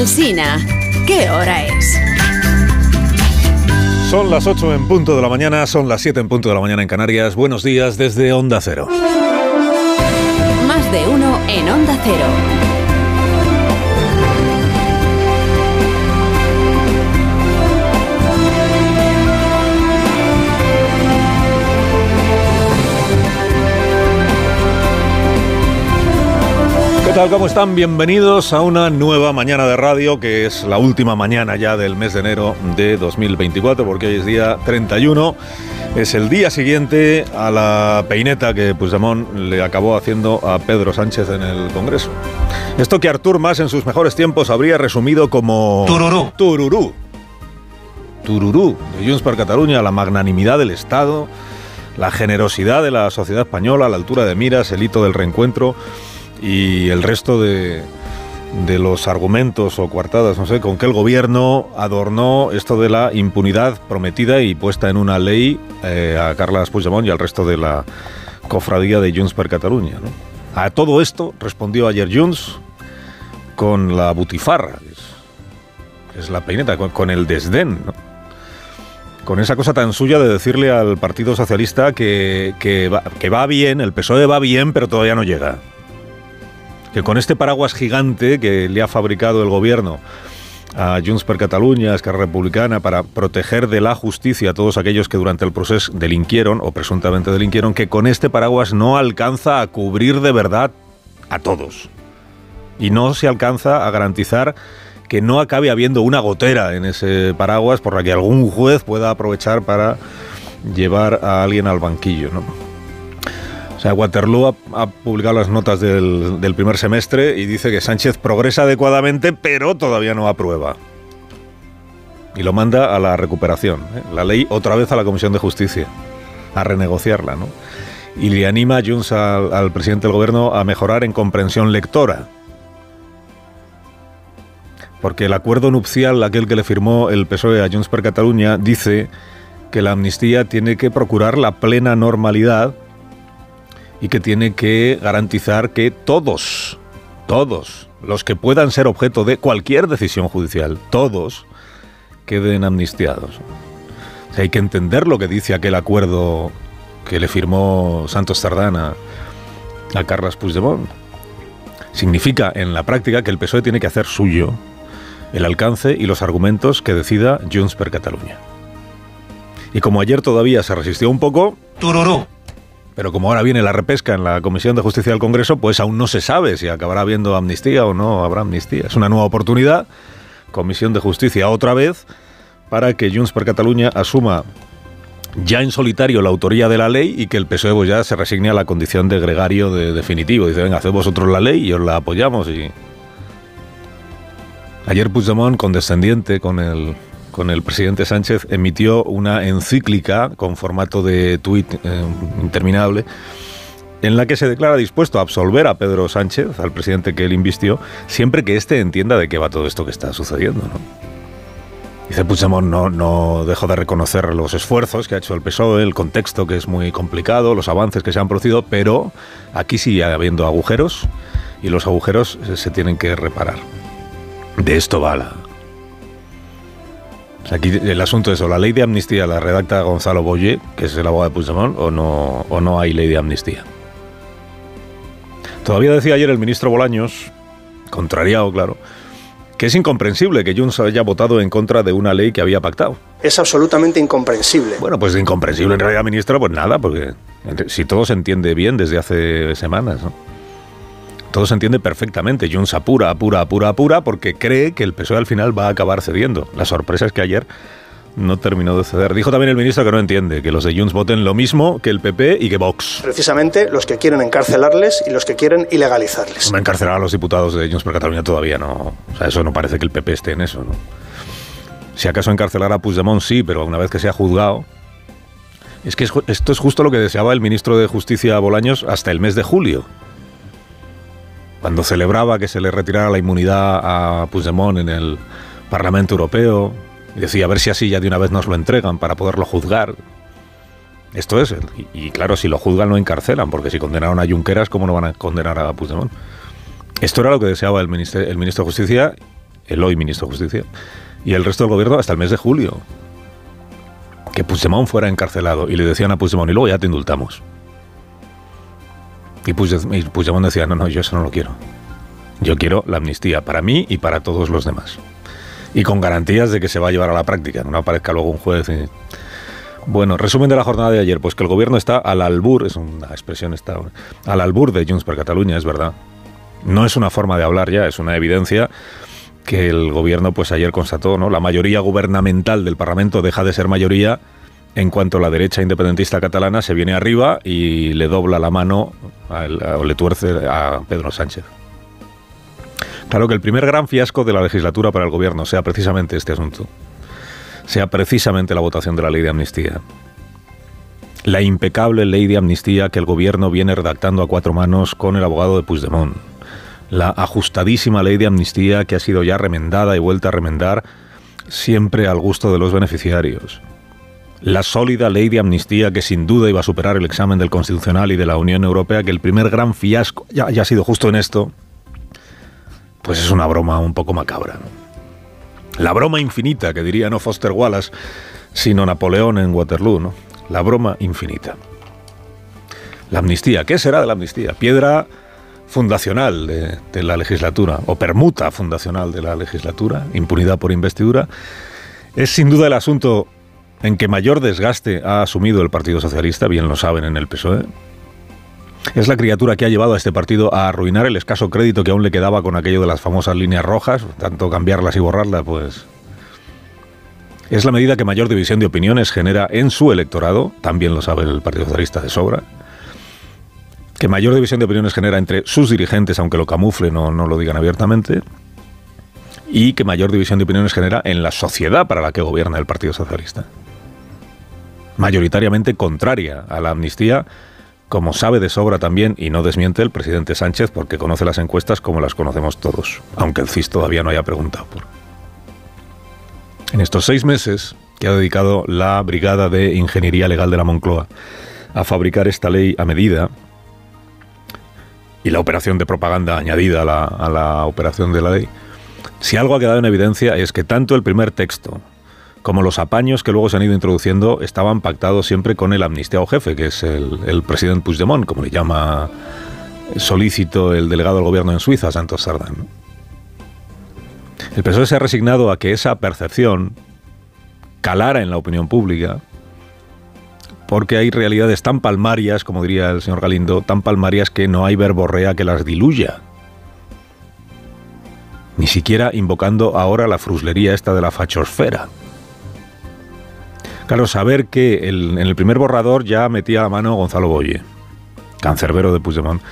Alsina, ¿qué hora es? Son las 8 en punto de la mañana, son las 7 en punto de la mañana en Canarias. Buenos días desde Onda Cero. Más de uno en Onda Cero. ¿Qué tal? ¿Cómo están? Bienvenidos a una nueva mañana de radio, que es la última mañana ya del mes de enero de 2024, porque hoy es día 31. Es el día siguiente a la peineta que Puigdemont le acabó haciendo a Pedro Sánchez en el Congreso. Esto que Artur Mas en sus mejores tiempos habría resumido como... Tururú. Tururú. Tururú de Junts per Cataluña, la magnanimidad del Estado, la generosidad de la sociedad española, la altura de miras, el hito del reencuentro y el resto de, de los argumentos o coartadas, no sé, con que el gobierno adornó esto de la impunidad prometida y puesta en una ley eh, a Carles Puigdemont y al resto de la cofradía de Junts per Catalunya. ¿no? A todo esto respondió ayer Junts con la butifarra, es, la peineta, con, el desdén, con esa cosa tan suya de decirle al Partido Socialista que, que va bien, el PSOE va bien, pero todavía no llega que con este paraguas gigante que le ha fabricado el gobierno a Junts per Catalunya, Esquerra Republicana, para proteger de la justicia a todos aquellos que durante el proceso delinquieron o presuntamente delinquieron, que con este paraguas no alcanza a cubrir de verdad a todos. Y no se alcanza a garantizar que no acabe habiendo una gotera en ese paraguas por la que algún juez pueda aprovechar para llevar a alguien al banquillo. ¿no? O sea, Waterloo ha, publicado las notas del, primer semestre y dice que Sánchez progresa adecuadamente, pero todavía no aprueba. Y lo manda a la recuperación. ¿eh? La ley otra vez a la Comisión de Justicia, a renegociarla, ¿no? Y le anima a Junts al, al presidente del gobierno a mejorar en comprensión lectora. Porque el acuerdo nupcial, aquel que le firmó el PSOE a Junts per Catalunya, dice que la amnistía tiene que procurar la plena normalidad y que tiene que garantizar que todos, todos los que puedan ser objeto de cualquier decisión judicial, todos queden amnistiados. Hay que entender lo que dice aquel acuerdo que le firmó Santos Sardana a Carles Puigdemont. Significa en la práctica que el PSOE tiene que hacer suyo el alcance y los argumentos que decida Junts per Catalunya. Y como ayer todavía se resistió un poco, Tururú. Pero como ahora viene la repesca en la Comisión de Justicia del Congreso, pues aún no se sabe si acabará habiendo amnistía o no habrá amnistía. Es una nueva oportunidad, Comisión de Justicia otra vez, para que Junts per Catalunya asuma ya en solitario la autoría de la ley y que el PSOE pues, ya se resigne a la condición de gregario de definitivo. Dice, venga, haced vosotros la ley y os la apoyamos. Y... Ayer Puigdemont, condescendiente con el con el presidente Sánchez, emitió una encíclica con formato de tuit eh, interminable en la que se declara dispuesto a absolver a Pedro Sánchez, al presidente que él invistió, siempre que éste entienda de qué va todo esto que está sucediendo. ¿no? Dice Puigdemont, no, no dejó de reconocer los esfuerzos que ha hecho el PSOE, el contexto que es muy complicado, los avances que se han producido, pero aquí sigue habiendo agujeros y los agujeros se tienen que reparar. De esto va la, aquí el asunto es o la ley de amnistía la redacta Gonzalo Boye, que es el abogado de Puigdemont, o no, o no hay ley de amnistía. Todavía decía ayer el ministro Bolaños, contrariado, claro, que es incomprensible que Junts haya votado en contra de una ley que había pactado. Es absolutamente incomprensible. Bueno, pues incomprensible en realidad, ministro, pues nada, porque si todo se entiende bien desde hace semanas, ¿no? Todo se entiende perfectamente. Junts apura, apura, apura, apura, porque cree que el PSOE al final va a acabar cediendo. La sorpresa es que ayer no terminó de ceder. Dijo también el ministro que no entiende que los de Junts voten lo mismo que el PP y que Vox. Precisamente los que quieren encarcelarles y los que quieren ilegalizarles. No encarcelar a los diputados de Junts por Cataluña todavía no. O sea, eso no parece que el PP esté en eso, ¿no? Si acaso encarcelar a Puigdemont sí, pero una vez que sea juzgado. Es que esto es justo lo que deseaba el ministro de Justicia Bolaños hasta el mes de julio cuando celebraba que se le retirara la inmunidad a Puigdemont en el Parlamento Europeo, decía a ver si así ya de una vez nos lo entregan para poderlo juzgar. Esto es, y, claro, si lo juzgan lo encarcelan, porque si condenaron a Junqueras, ¿cómo no van a condenar a Puigdemont? Esto era lo que deseaba el el ministro de Justicia el hoy ministro de Justicia, y el resto del gobierno hasta el mes de julio. Que Puigdemont fuera encarcelado y le decían a Puigdemont, y luego ya te indultamos. Y Puigdemont decía, no, no, yo eso no lo quiero. Yo quiero la amnistía para mí y para todos los demás. Y con garantías de que se va a llevar a la práctica, no aparezca luego un juez. Bueno, resumen de la jornada de ayer, pues que el gobierno está al albur, es una expresión está al albur de Junts per Cataluña, es verdad. No es una forma de hablar ya, es una evidencia que el gobierno pues ayer constató, ¿no? La mayoría gubernamental del Parlamento deja de ser mayoría en cuanto la derecha independentista catalana se viene arriba y le dobla la mano o le tuerce a Pedro Sánchez. Claro que el primer gran fiasco de la legislatura para el gobierno sea precisamente este asunto, sea precisamente la votación de la ley de amnistía. La impecable ley de amnistía que el gobierno viene redactando a cuatro manos con el abogado de Puigdemont la ajustadísima ley de amnistía que ha sido ya remendada y vuelta a remendar siempre al gusto de los beneficiarios. La sólida ley de amnistía que sin duda iba a superar el examen del Constitucional y de la Unión Europea, que el primer gran fiasco ya, ha sido justo en esto, pues es una broma un poco macabra. La broma infinita, que diría no Foster Wallace, sino Napoleón en Waterloo, ¿no? La broma infinita. La amnistía, ¿qué será de la amnistía? Piedra fundacional de, la legislatura, o permuta fundacional de la legislatura, impunidad por investidura, es sin duda el asunto en que mayor desgaste ha asumido el Partido Socialista, bien lo saben en el PSOE. Es la criatura que ha llevado a este partido a arruinar el escaso crédito que aún le quedaba con aquello de las famosas líneas rojas, tanto cambiarlas y borrarlas, pues... Es la medida que mayor división de opiniones genera en su electorado, también lo sabe el Partido Socialista de sobra, que mayor división de opiniones genera entre sus dirigentes, aunque lo camuflen o no lo digan abiertamente, y que mayor división de opiniones genera en la sociedad para la que gobierna el Partido Socialista. Mayoritariamente contraria a la amnistía, como sabe de sobra también y no desmiente el presidente Sánchez porque conoce las encuestas como las conocemos todos, aunque el CIS todavía no haya preguntado por. En estos seis meses que ha dedicado la Brigada de Ingeniería Legal de la Moncloa a fabricar esta ley a medida, y la operación de propaganda añadida a la, operación de la ley, si algo ha quedado en evidencia es que tanto el primer texto como los apaños que luego se han ido introduciendo estaban pactados siempre con el amnistiado jefe, que es el, presidente Puigdemont, como le llama solícito el delegado del gobierno en Suiza, Santos Sardán. El PSOE se ha resignado a que esa percepción calara en la opinión pública porque hay realidades tan palmarias, como diría el señor Galindo, tan palmarias que no hay verborrea que las diluya. Ni siquiera invocando ahora la fruslería esta de la fachosfera. Claro, saber que en el primer borrador ya metía a mano Gonzalo Boye, cancerbero de Puigdemont.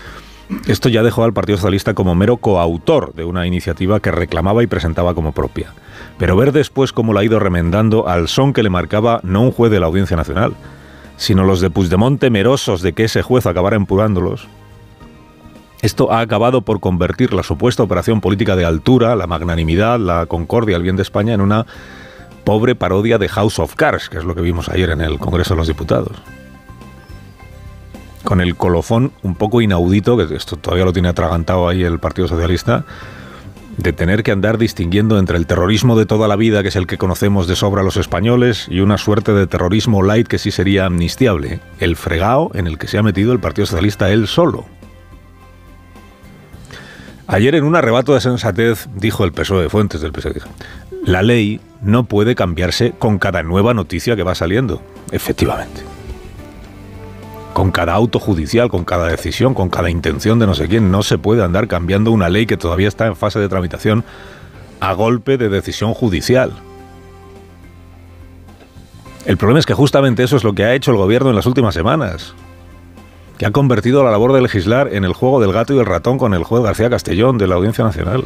Esto ya dejó al Partido Socialista como mero coautor de una iniciativa que reclamaba y presentaba como propia. Pero ver después cómo la ha ido remendando al son que le marcaba no un juez de la Audiencia Nacional, sino los de Puigdemont temerosos de que ese juez acabara empurándolos. Esto ha acabado por convertir la supuesta operación política de altura, la magnanimidad, la concordia, el bien de España en una pobre parodia de House of Cards, que es lo que vimos ayer en el Congreso de los Diputados. Con el colofón un poco inaudito, que esto todavía lo tiene atragantado ahí el Partido Socialista, de tener que andar distinguiendo entre el terrorismo de toda la vida, que es el que conocemos de sobra los españoles, y una suerte de terrorismo light que sí sería amnistiable, el fregao en el que se ha metido el Partido Socialista él solo. Ayer en un arrebato de sensatez dijo el PSOE, fuentes del PSOE, la ley no puede cambiarse con cada nueva noticia que va saliendo. Efectivamente con cada auto judicial, con cada decisión, con cada intención de no sé quién. No se puede andar cambiando una ley que todavía está en fase de tramitación a golpe de decisión judicial. El problema es que justamente eso es lo que ha hecho el gobierno en las últimas semanas, que ha convertido la labor de legislar en el juego del gato y el ratón con el juez García Castellón de la Audiencia Nacional.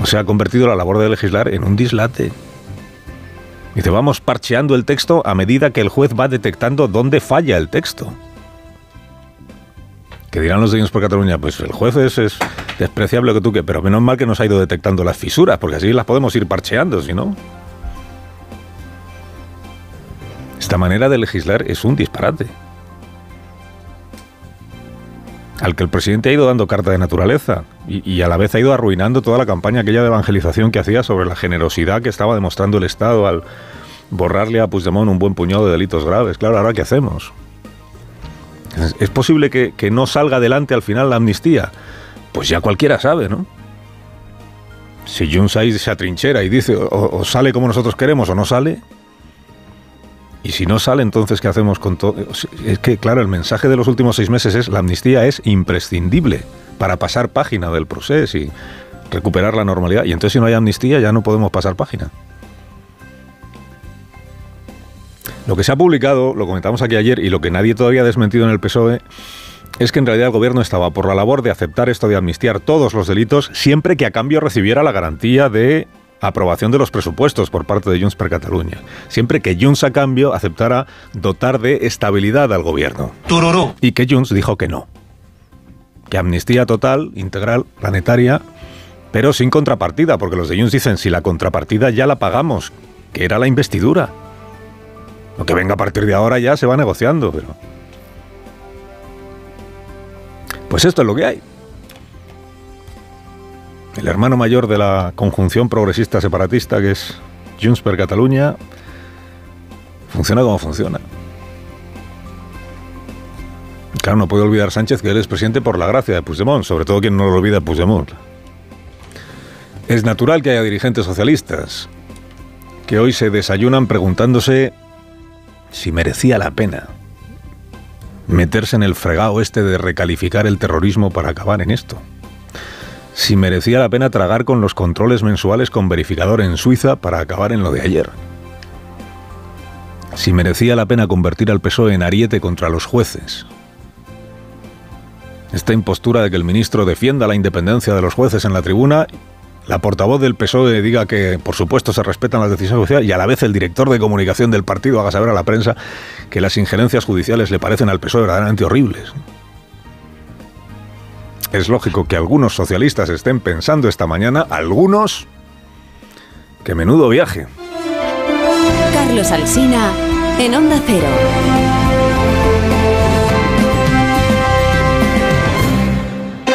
O sea, ha convertido la labor de legislar en un dislate. Dice, vamos parcheando el texto a medida que el juez va detectando dónde falla el texto. Que dirán los de por Cataluña, pues el juez es, despreciable que tú que, pero menos mal que nos ha ido detectando las fisuras, porque así las podemos ir parcheando, si no. Esta manera de legislar es un disparate. Al que el presidente ha ido dando carta de naturaleza y, a la vez ha ido arruinando toda la campaña aquella de evangelización que hacía sobre la generosidad que estaba demostrando el Estado al borrarle a Puigdemont un buen puñado de delitos graves. Claro, ahora qué hacemos. ¿Es posible que, no salga adelante al final la amnistía? Pues ya cualquiera sabe, ¿no? Si Junts se atrinchera y dice o, sale como nosotros queremos o no sale, y si no sale, entonces ¿qué hacemos con todo? Es que, claro, el mensaje de los últimos seis meses es la amnistía es imprescindible para pasar página del proceso y recuperar la normalidad. Y entonces si no hay amnistía ya no podemos pasar página. Lo que se ha publicado, lo comentamos aquí ayer, y lo que nadie todavía ha desmentido en el PSOE, es que en realidad el gobierno estaba por la labor de aceptar esto de amnistiar todos los delitos siempre que a cambio recibiera la garantía de aprobación de los presupuestos por parte de Junts per Cataluña. Siempre que Junts a cambio aceptara dotar de estabilidad al gobierno. Tururú. Y que Junts dijo que no. Que amnistía total, integral, planetaria, pero sin contrapartida, porque los de Junts dicen si la contrapartida ya la pagamos, que era la investidura. Lo que venga a partir de ahora ya se va negociando, pero... Pues esto es lo que hay. El hermano mayor de la conjunción progresista separatista, que es Junts per Catalunya, funciona como funciona. Claro, no puede olvidar Sánchez que él es presidente por la gracia de Puigdemont, sobre todo quien no lo olvida Puigdemont. Es natural que haya dirigentes socialistas que hoy se desayunan preguntándose si merecía la pena meterse en el fregado este de recalificar el terrorismo para acabar en esto. Si merecía la pena tragar con los controles mensuales con verificador en Suiza para acabar en lo de ayer. Si merecía la pena convertir al PSOE en ariete contra los jueces. Esta impostura de que el ministro defienda la independencia de los jueces en la tribuna la portavoz del PSOE diga que, por supuesto, se respetan las decisiones judiciales y a la vez el director de comunicación del partido haga saber a la prensa que las injerencias judiciales le parecen al PSOE verdaderamente horribles. Es lógico que algunos socialistas estén pensando esta mañana, algunos, que menudo viaje. Carlos Alsina, en Onda Cero.